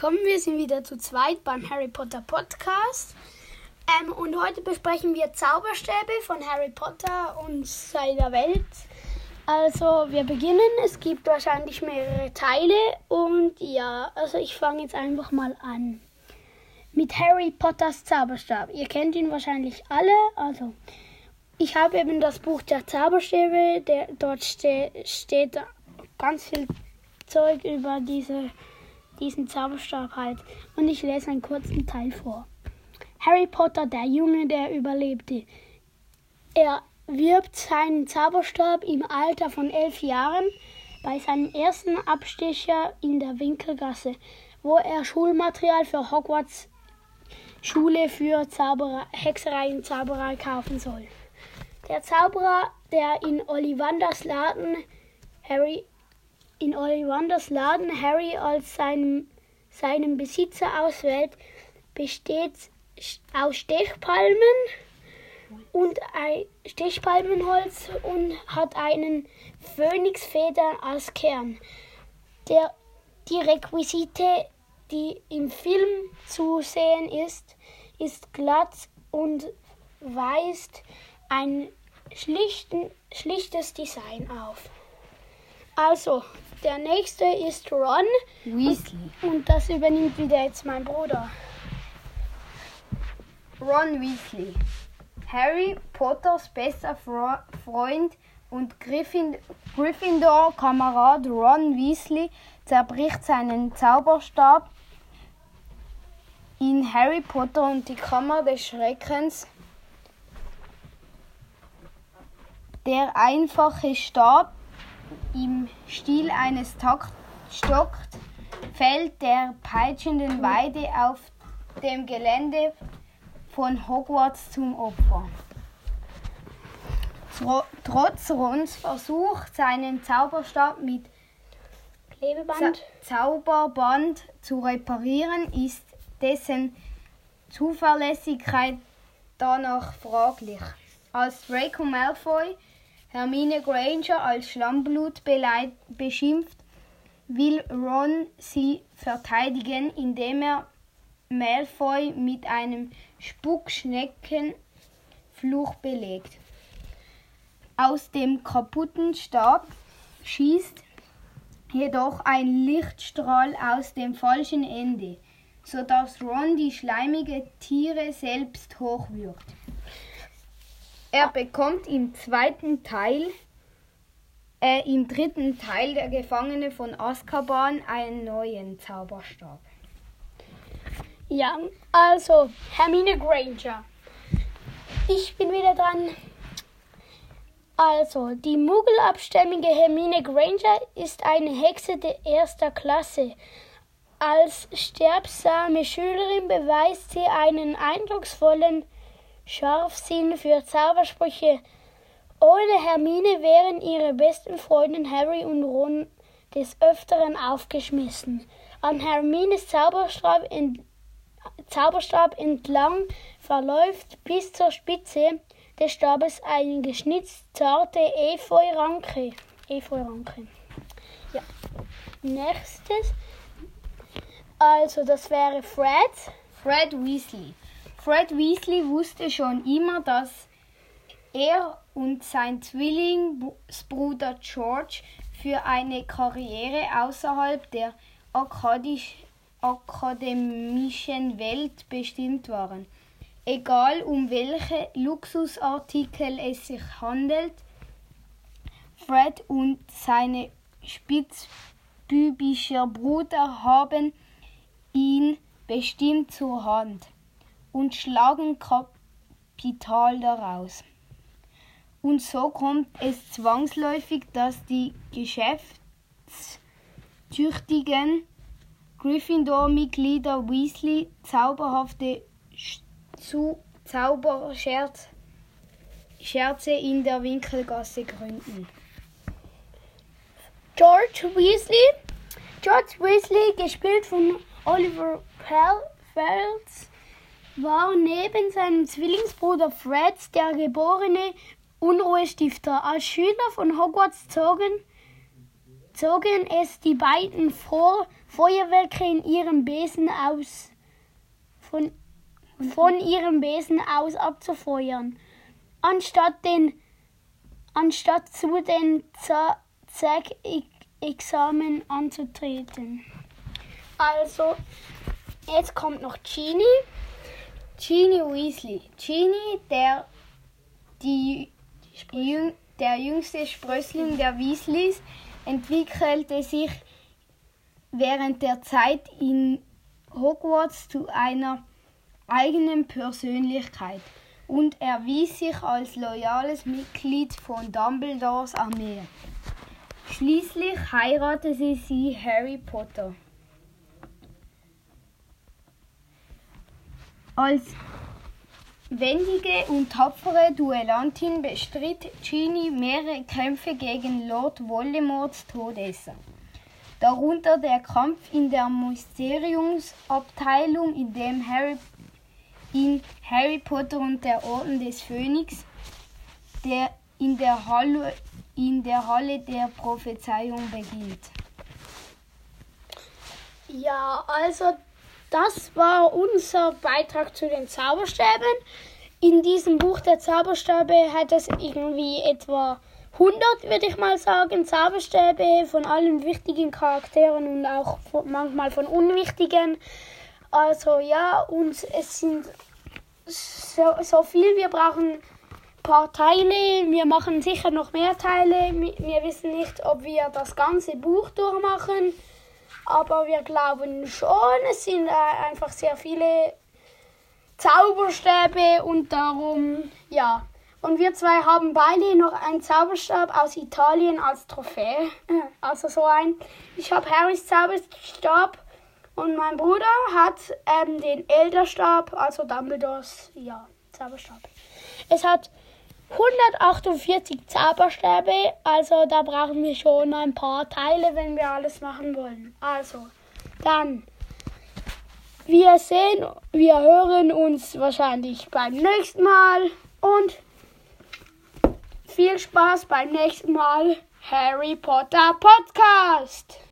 willkommen. Wir sind wieder zu zweit beim Harry Potter Podcast. Ähm, und heute besprechen wir Zauberstäbe von Harry Potter und seiner Welt. Also, wir beginnen. Es gibt wahrscheinlich mehrere Teile. Und ja, also ich fange jetzt einfach mal an. Mit Harry Potters Zauberstab. Ihr kennt ihn wahrscheinlich alle. Also, ich habe eben das Buch der Zauberstäbe. Der, dort ste steht ganz viel Zeug über diese diesen Zauberstab halt. Und ich lese einen kurzen Teil vor. Harry Potter, der Junge, der überlebte. Er wirbt seinen Zauberstab im Alter von elf Jahren bei seinem ersten Abstecher in der Winkelgasse, wo er Schulmaterial für Hogwarts Schule für Zauberer, Hexerei und Zauberei kaufen soll. Der Zauberer, der in Ollivanders Laden Harry in Ollivanders Laden Harry als seinem, seinem Besitzer auswählt, besteht aus Stechpalmen und ein Stechpalmenholz und hat einen Phönixfeder als Kern. Der, die Requisite, die im Film zu sehen ist, ist glatt und weist ein schlichten, schlichtes Design auf. Also, der nächste ist Ron. Weasley. Und, und das übernimmt wieder jetzt mein Bruder. Ron Weasley. Harry Potters bester Fro Freund und Gryffindor-Kamerad Ron Weasley zerbricht seinen Zauberstab in Harry Potter und die Kammer des Schreckens. Der einfache Stab im Stil eines Takt stockt, fällt der peitschenden Weide auf dem Gelände von Hogwarts zum Opfer. Trotz Rons Versuch, seinen Zauberstab mit Klebeband. Zauberband zu reparieren, ist dessen Zuverlässigkeit danach fraglich. Als Draco Malfoy Hermine Granger als Schlammblut beschimpft, will Ron sie verteidigen, indem er Malfoy mit einem Spuckschneckenfluch belegt. Aus dem kaputten Stab schießt jedoch ein Lichtstrahl aus dem falschen Ende, sodass Ron die schleimige Tiere selbst hochwirkt. Er bekommt im zweiten Teil, äh, im dritten Teil der Gefangene von Azkaban einen neuen Zauberstab. Ja, also Hermine Granger. Ich bin wieder dran. Also, die muggelabstämmige Hermine Granger ist eine Hexe der erster Klasse. Als sterbsame Schülerin beweist sie einen eindrucksvollen Scharfsinn für Zaubersprüche. Ohne Hermine wären ihre besten Freunde Harry und Ron des Öfteren aufgeschmissen. An Hermines Zauberstab, ent Zauberstab entlang verläuft bis zur Spitze des Stabes eine geschnitzt zarte Efeuranke. Efeuranke. Ja. Nächstes. Also, das wäre Fred. Fred Weasley. Fred Weasley wusste schon immer, dass er und sein Zwillingsbruder George für eine Karriere außerhalb der akademischen Welt bestimmt waren. Egal um welche Luxusartikel es sich handelt, Fred und seine spitzbübischer Bruder haben ihn bestimmt zur Hand und schlagen Kapital daraus. Und so kommt es zwangsläufig, dass die geschäftstüchtigen Gryffindor-Mitglieder Weasley zauberhafte zu Zauberscherze in der Winkelgasse gründen. George Weasley. George Weasley, gespielt von Oliver Phelps, war neben seinem Zwillingsbruder Fred der geborene Unruhestifter. Als Schüler von Hogwarts zogen, zogen es die beiden vor, Feuerwerke in ihrem Besen aus von, von ihrem Besen aus abzufeuern, anstatt den anstatt zu den Zack-Examen anzutreten. Also, jetzt kommt noch Genie. Genie Weasley. Genie, der, die, jüng, der jüngste Sprössling der Weasleys, entwickelte sich während der Zeit in Hogwarts zu einer eigenen Persönlichkeit und erwies sich als loyales Mitglied von Dumbledores Armee. Schließlich heiratete sie Harry Potter. Als wendige und tapfere Duellantin bestritt Ginny mehrere Kämpfe gegen Lord Voldemorts Todesser. Darunter der Kampf in der Mysteriumsabteilung, in dem Harry in Harry Potter und der Orden des Phönix, der in der Halle, in der, Halle der Prophezeiung beginnt. Ja, also das war unser Beitrag zu den Zauberstäben. In diesem Buch der Zauberstäbe hat es irgendwie etwa 100, würde ich mal sagen, Zauberstäbe von allen wichtigen Charakteren und auch manchmal von unwichtigen. Also ja, und es sind so, so viel. Wir brauchen ein paar Teile. Wir machen sicher noch mehr Teile. Wir wissen nicht, ob wir das ganze Buch durchmachen. Aber wir glauben schon, es sind äh, einfach sehr viele Zauberstäbe und darum, ja. Und wir zwei haben beide noch einen Zauberstab aus Italien als Trophäe. Also so ein. Ich habe Harrys Zauberstab und mein Bruder hat ähm, den Elderstab, also Dumbledores, ja, Zauberstab. Es hat 148 Zauberstäbe, also da brauchen wir schon ein paar Teile, wenn wir alles machen wollen. Also, dann, wir sehen, wir hören uns wahrscheinlich beim nächsten Mal und viel Spaß beim nächsten Mal Harry Potter Podcast.